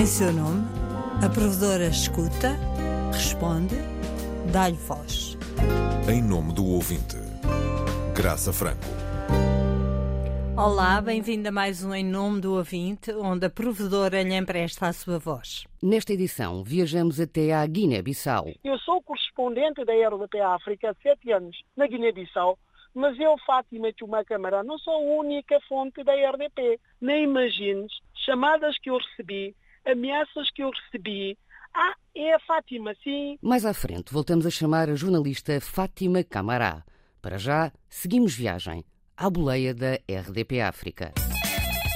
Em seu nome, a provedora escuta, responde, dá-lhe voz. Em nome do ouvinte, Graça Franco. Olá, bem-vindo a mais um Em Nome do Ouvinte, onde a provedora lhe empresta a sua voz. Nesta edição, viajamos até à Guiné-Bissau. Eu sou correspondente da RDP África há sete anos na Guiné-Bissau, mas eu, Fátima Tuma Câmara, não sou a única fonte da RDP. Nem imagines chamadas que eu recebi, ameaças que eu recebi. Ah, é a Fátima, sim. Mais à frente, voltamos a chamar a jornalista Fátima Camará. Para já, seguimos viagem à boleia da RDP África.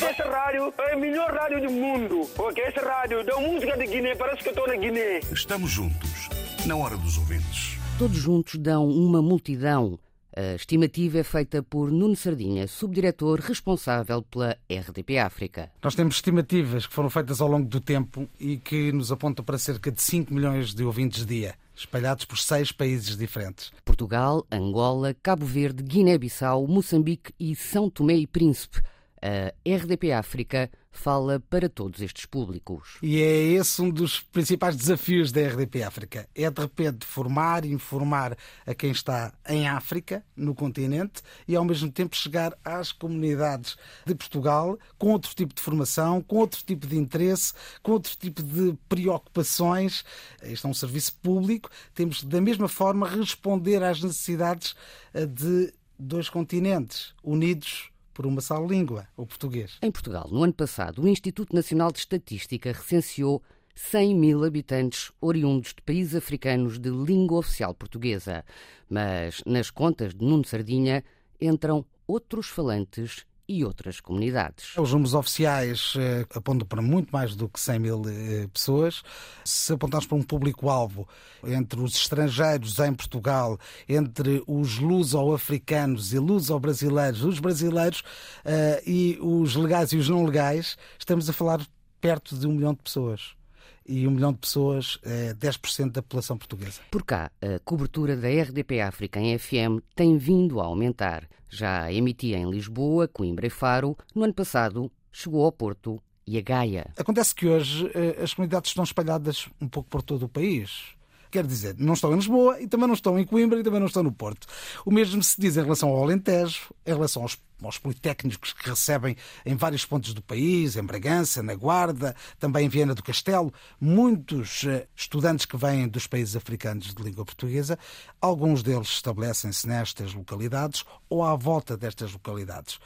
Essa rádio é a melhor rádio do mundo, porque essa rádio dá música de Guiné, parece que estou na Guiné. Estamos juntos, na hora dos ouvintes. Todos juntos dão uma multidão. A estimativa é feita por Nuno Sardinha, subdiretor responsável pela RDP África. Nós temos estimativas que foram feitas ao longo do tempo e que nos apontam para cerca de 5 milhões de ouvintes dia espalhados por seis países diferentes: Portugal, Angola, Cabo Verde, Guiné-Bissau, Moçambique e São Tomé e Príncipe. A RDP África fala para todos estes públicos. E é esse um dos principais desafios da RDP África. É de repente formar e informar a quem está em África, no continente, e ao mesmo tempo chegar às comunidades de Portugal com outro tipo de formação, com outro tipo de interesse, com outro tipo de preocupações. Este é um serviço público. Temos da mesma forma responder às necessidades eh, de dois continentes unidos por uma só língua, o português. Em Portugal, no ano passado, o Instituto Nacional de Estatística recenseou 100 mil habitantes oriundos de países africanos de língua oficial portuguesa. Mas nas contas de Nuno Sardinha entram outros falantes e outras comunidades. Os números oficiais eh, apontam para muito mais do que 100 mil eh, pessoas. Se apontarmos para um público-alvo entre os estrangeiros em Portugal, entre os luso-africanos e luso-brasileiros, os brasileiros eh, e os legais e os não legais, estamos a falar perto de um milhão de pessoas e um milhão de pessoas é 10% da população portuguesa. Por cá, a cobertura da RDP África em FM tem vindo a aumentar. Já emitia em Lisboa, Coimbra e Faro. No ano passado, chegou ao Porto e a Gaia. Acontece que hoje eh, as comunidades estão espalhadas um pouco por todo o país. Quer dizer, não estão em Lisboa e também não estão em Coimbra e também não estão no Porto. O mesmo se diz em relação ao Alentejo, em relação aos, aos politécnicos que recebem em vários pontos do país, em Bragança, na Guarda, também em Viena do Castelo, muitos eh, estudantes que vêm dos países africanos de língua portuguesa, alguns deles estabelecem-se nestas localidades ou à volta destas localidades.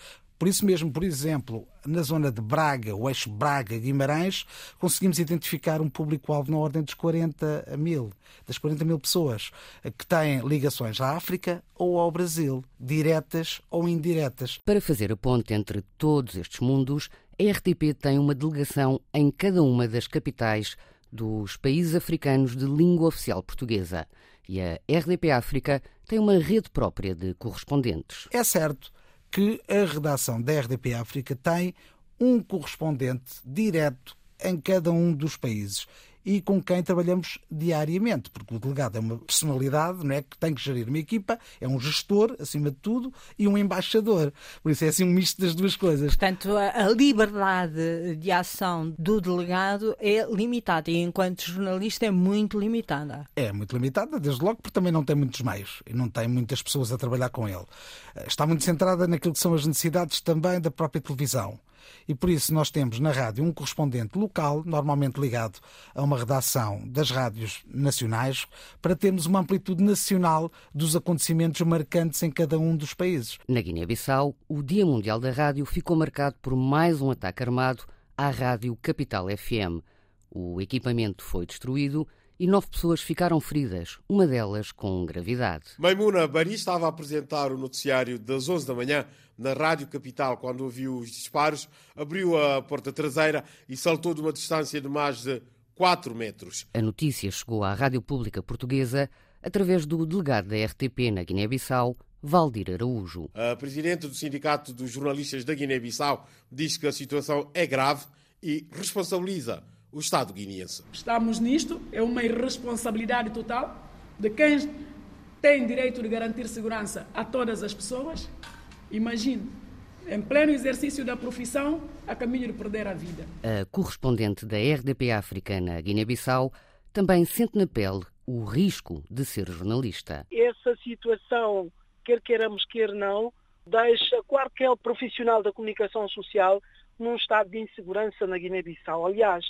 Por isso mesmo, por exemplo, na zona de Braga, o eixo Braga-Guimarães, conseguimos identificar um público-alvo na ordem dos 40 mil, das 40 mil pessoas que têm ligações à África ou ao Brasil, diretas ou indiretas. Para fazer a ponte entre todos estes mundos, a RTP tem uma delegação em cada uma das capitais dos países africanos de língua oficial portuguesa. E a RDP África tem uma rede própria de correspondentes. É certo que a redação da RDP África tem um correspondente direto em cada um dos países e com quem trabalhamos diariamente, porque o delegado é uma personalidade, não é que tem que gerir uma equipa, é um gestor, acima de tudo, e um embaixador. Por isso é assim um misto das duas coisas. Portanto, a liberdade de ação do delegado é limitada e enquanto jornalista é muito limitada. É muito limitada, desde logo, porque também não tem muitos meios e não tem muitas pessoas a trabalhar com ele. Está muito centrada naquilo que são as necessidades também da própria televisão e por isso nós temos na rádio um correspondente local, normalmente ligado a uma redação das rádios nacionais, para termos uma amplitude nacional dos acontecimentos marcantes em cada um dos países. Na Guiné-Bissau, o Dia Mundial da Rádio ficou marcado por mais um ataque armado à Rádio Capital FM. O equipamento foi destruído e nove pessoas ficaram feridas, uma delas com gravidade. Maimuna Bari estava a apresentar o noticiário das 11 da manhã na Rádio Capital quando ouviu os disparos, abriu a porta traseira e saltou de uma distância de mais de 4 metros. A notícia chegou à Rádio Pública Portuguesa através do delegado da RTP na Guiné-Bissau, Valdir Araújo. A presidente do Sindicato dos Jornalistas da Guiné-Bissau diz que a situação é grave e responsabiliza o Estado guineense. Estamos nisto, é uma irresponsabilidade total de quem tem direito de garantir segurança a todas as pessoas. Imagine em pleno exercício da profissão, a caminho de perder a vida. A correspondente da RDP África na Guiné-Bissau também sente na pele o risco de ser jornalista. Essa situação, quer queiramos, quer não, deixa qualquer profissional da comunicação social num estado de insegurança na Guiné-Bissau. Aliás,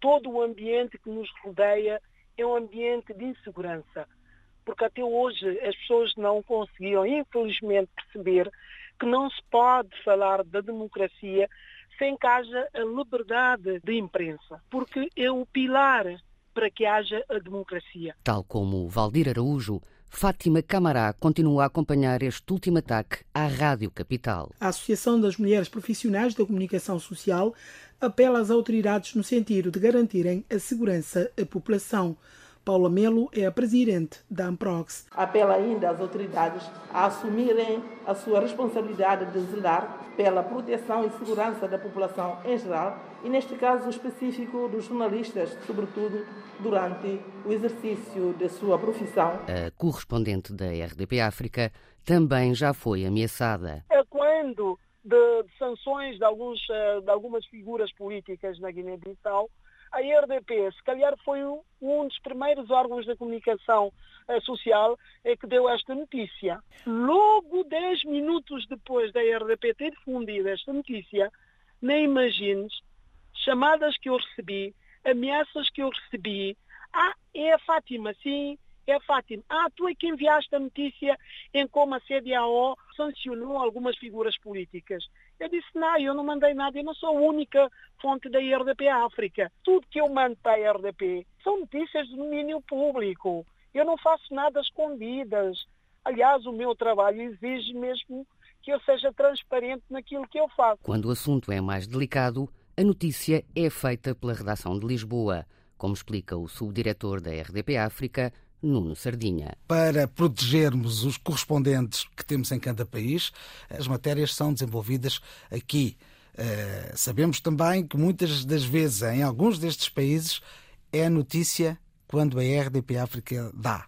todo o ambiente que nos rodeia é um ambiente de insegurança. Porque até hoje as pessoas não conseguiram, infelizmente, perceber que não se pode falar da democracia sem que haja a liberdade de imprensa. Porque é o pilar para que haja a democracia. Tal como Valdir Araújo, Fátima Camará continua a acompanhar este último ataque à Rádio Capital. A Associação das Mulheres Profissionais da Comunicação Social apela às autoridades no sentido de garantirem a segurança à população. Paula Melo é a presidente da Amprox. Apela ainda às autoridades a assumirem a sua responsabilidade de zelar pela proteção e segurança da população em geral e, neste caso específico, dos jornalistas, sobretudo durante o exercício da sua profissão. A correspondente da RDP África também já foi ameaçada. É quando de, de sanções de, alguns, eh, de algumas figuras políticas na Guiné-Bissau a RDP, se calhar foi um dos primeiros órgãos da comunicação eh, social eh, que deu esta notícia. Logo 10 minutos depois da RDP ter difundido esta notícia, nem imagines chamadas que eu recebi, ameaças que eu recebi. Ah, é a Fátima, sim, é Fátima. Ah, tu é que enviaste a notícia em como a CDAO sancionou algumas figuras políticas. Eu disse, não, eu não mandei nada, eu não sou a única fonte da RDP África. Tudo que eu mando para a RDP são notícias de domínio público. Eu não faço nada escondidas. Aliás, o meu trabalho exige mesmo que eu seja transparente naquilo que eu faço. Quando o assunto é mais delicado, a notícia é feita pela redação de Lisboa, como explica o subdiretor da RDP África, Nuno Sardinha. Para protegermos os correspondentes que temos em cada país, as matérias são desenvolvidas aqui. Uh, sabemos também que muitas das vezes, em alguns destes países, é notícia quando a RDP África dá.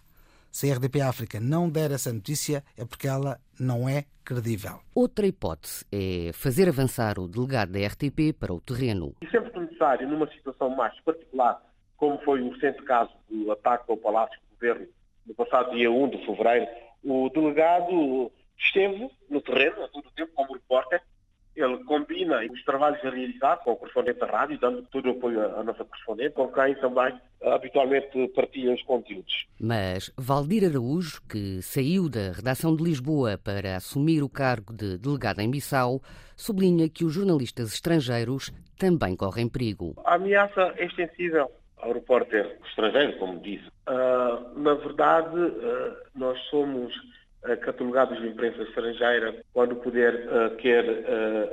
Se a RDP África não der essa notícia, é porque ela não é credível. Outra hipótese é fazer avançar o delegado da RTP para o terreno. E sempre que necessário, numa situação mais particular, como foi o recente caso do ataque ao Palácio Governo no passado dia 1 de fevereiro, o delegado esteve no terreno a todo o tempo como repórter. Ele combina os trabalhos a realizar com o correspondente da rádio, dando todo o apoio à nossa correspondente, com quem também habitualmente partilha os conteúdos. Mas Valdir Araújo, que saiu da redação de Lisboa para assumir o cargo de delegado em Bissau, sublinha que os jornalistas estrangeiros também correm perigo. A ameaça é extensível ao repórter estrangeiro, como disse. Uh, na verdade, uh, nós somos uh, catalogados de imprensa estrangeira quando o poder quer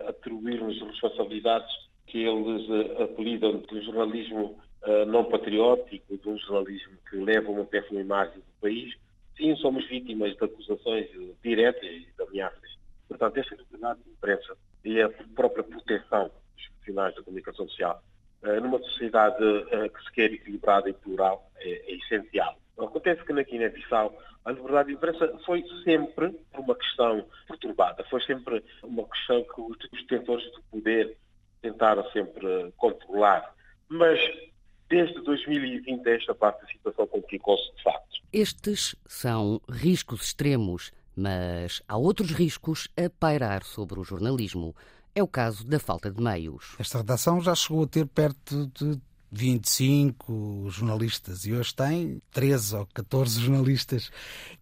atribuir-nos responsabilidades que eles apelidam de jornalismo não patriótico, de um jornalismo que leva uma péssima imagem do país. Sim, somos vítimas de acusações diretas e de ameaças. Portanto, esta liberdade de imprensa e a própria proteção dos profissionais da comunicação social numa sociedade eh, que se quer equilibrada e plural, é, é essencial. Acontece que na Guiné-Bissau a liberdade de imprensa foi sempre uma questão perturbada, foi sempre uma questão que os detentores do poder tentaram sempre controlar. Mas desde 2020 esta parte da situação complicou-se de facto. Estes são riscos extremos, mas há outros riscos a pairar sobre o jornalismo. É o caso da falta de meios. Esta redação já chegou a ter perto de 25 jornalistas e hoje tem 13 ou 14 jornalistas.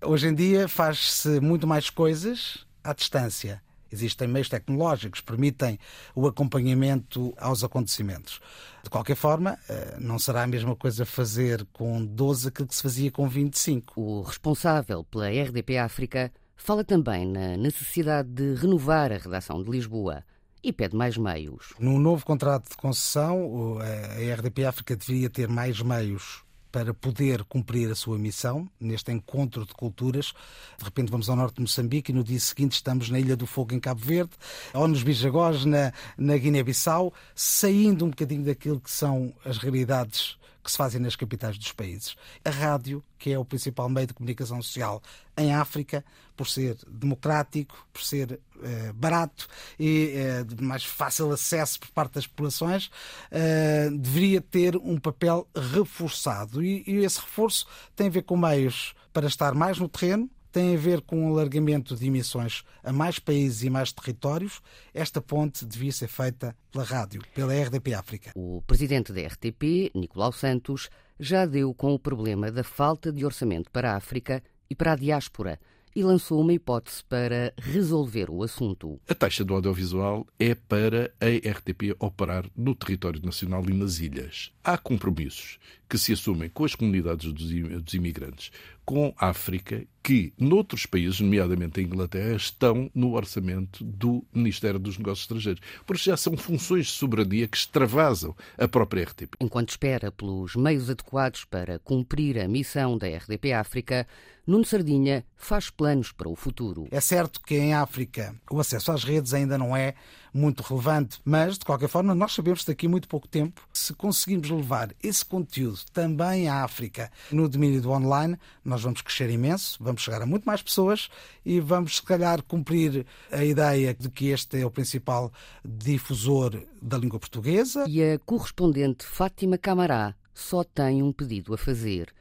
Hoje em dia faz-se muito mais coisas à distância. Existem meios tecnológicos que permitem o acompanhamento aos acontecimentos. De qualquer forma, eh, não será a mesma coisa fazer com 12 aquilo que se fazia com 25. O responsável pela RDP África fala também na necessidade de renovar a redação de Lisboa e pede mais meios. No novo contrato de concessão, a RDP África deveria ter mais meios para poder cumprir a sua missão neste encontro de culturas. De repente vamos ao norte de Moçambique e no dia seguinte estamos na Ilha do Fogo, em Cabo Verde, ou nos Bijagós, na, na Guiné-Bissau, saindo um bocadinho daquilo que são as realidades que se fazem nas capitais dos países. A rádio, que é o principal meio de comunicação social em África, por ser democrático, por ser eh, barato e eh, de mais fácil acesso por parte das populações, eh, deveria ter um papel reforçado. E, e esse reforço tem a ver com meios para estar mais no terreno, tem a ver com o alargamento de emissões a mais países e mais territórios. Esta ponte devia ser feita pela rádio, pela RDP África. O presidente da RTP, Nicolau Santos, já deu com o problema da falta de orçamento para a África e para a diáspora e lançou uma hipótese para resolver o assunto. A taxa do audiovisual é para a RTP operar no território nacional e nas ilhas. Há compromissos que se assumem com as comunidades dos imigrantes, com a África, que noutros países, nomeadamente a Inglaterra, estão no orçamento do Ministério dos Negócios Estrangeiros. Porque já são funções de soberania que extravasam a própria RTP. Enquanto espera pelos meios adequados para cumprir a missão da RDP África, Nuno Sardinha faz planos para o futuro. É certo que em África o acesso às redes ainda não é muito relevante, mas de qualquer forma nós sabemos que daqui a muito pouco tempo, se conseguirmos levar esse conteúdo também à África no domínio do online, nós vamos crescer imenso, vamos chegar a muito mais pessoas e vamos se calhar cumprir a ideia de que este é o principal difusor da língua portuguesa. E a correspondente Fátima Camará só tem um pedido a fazer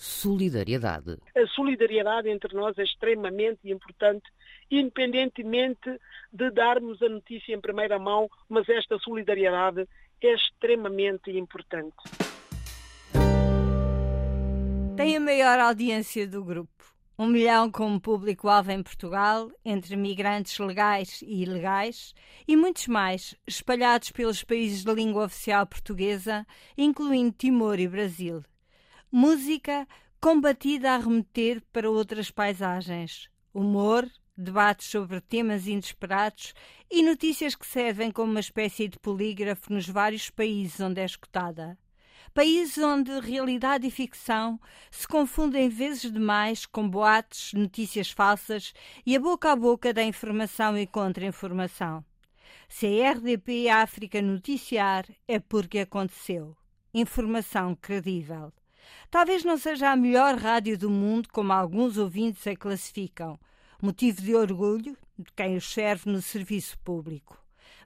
solidariedade. A solidariedade entre nós é extremamente importante, independentemente de darmos a notícia em primeira mão, mas esta solidariedade é extremamente importante. Tem a maior audiência do grupo. Um milhão como público-alvo em Portugal, entre migrantes legais e ilegais, e muitos mais, espalhados pelos países de língua oficial portuguesa, incluindo Timor e Brasil. Música combatida a remeter para outras paisagens. Humor, debates sobre temas inesperados e notícias que servem como uma espécie de polígrafo nos vários países onde é escutada. Países onde realidade e ficção se confundem vezes demais com boatos, notícias falsas e a boca a boca da informação e contra-informação. Se a RDP África noticiar, é porque aconteceu. Informação credível. Talvez não seja a melhor rádio do mundo, como alguns ouvintes a classificam, motivo de orgulho de quem os serve no serviço público.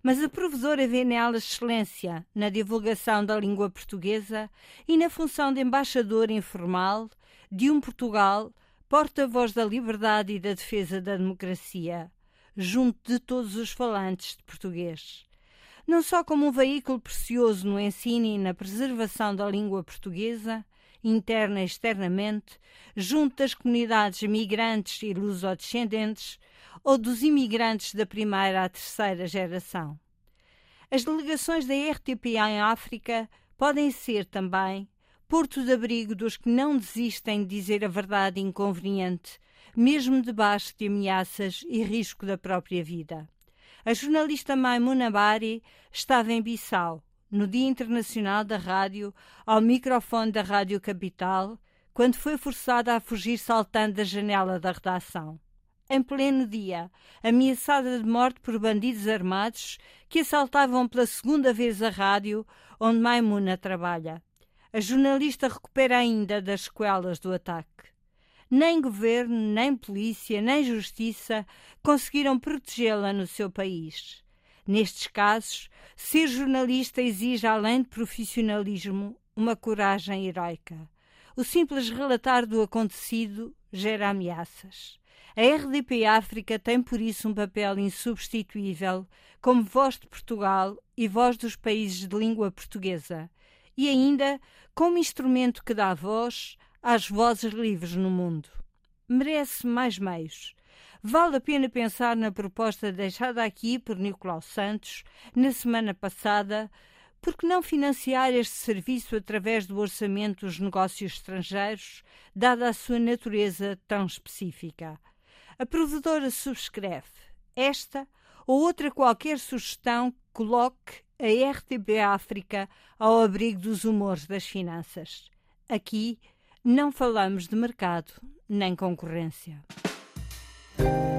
Mas a provedora vê nela excelência na divulgação da língua portuguesa e na função de embaixador informal de um Portugal porta-voz da liberdade e da defesa da democracia, junto de todos os falantes de português. Não só como um veículo precioso no ensino e na preservação da língua portuguesa, interna e externamente, junto das comunidades migrantes e lusodescendentes ou dos imigrantes da primeira à terceira geração. As delegações da RTP em África podem ser também porto de abrigo dos que não desistem de dizer a verdade inconveniente, mesmo debaixo de ameaças e risco da própria vida. A jornalista Maimuna Bari estava em Bissau, no Dia Internacional da Rádio, ao microfone da Rádio Capital, quando foi forçada a fugir saltando da janela da redação. Em pleno dia, ameaçada de morte por bandidos armados que assaltavam pela segunda vez a rádio onde Maimuna trabalha. A jornalista recupera ainda das sequelas do ataque. Nem governo, nem polícia, nem justiça conseguiram protegê-la no seu país. Nestes casos, ser jornalista exige, além de profissionalismo, uma coragem heroica. O simples relatar do acontecido gera ameaças. A RDP África tem por isso um papel insubstituível como voz de Portugal e voz dos países de língua portuguesa, e ainda como instrumento que dá voz às vozes livres no mundo. Merece mais meios Vale a pena pensar na proposta deixada aqui por Nicolau Santos na semana passada, porque não financiar este serviço através do orçamento dos negócios estrangeiros, dada a sua natureza tão específica? A provedora subscreve esta ou outra qualquer sugestão que coloque a RTP África ao abrigo dos humores das finanças. Aqui não falamos de mercado nem concorrência. Thank you.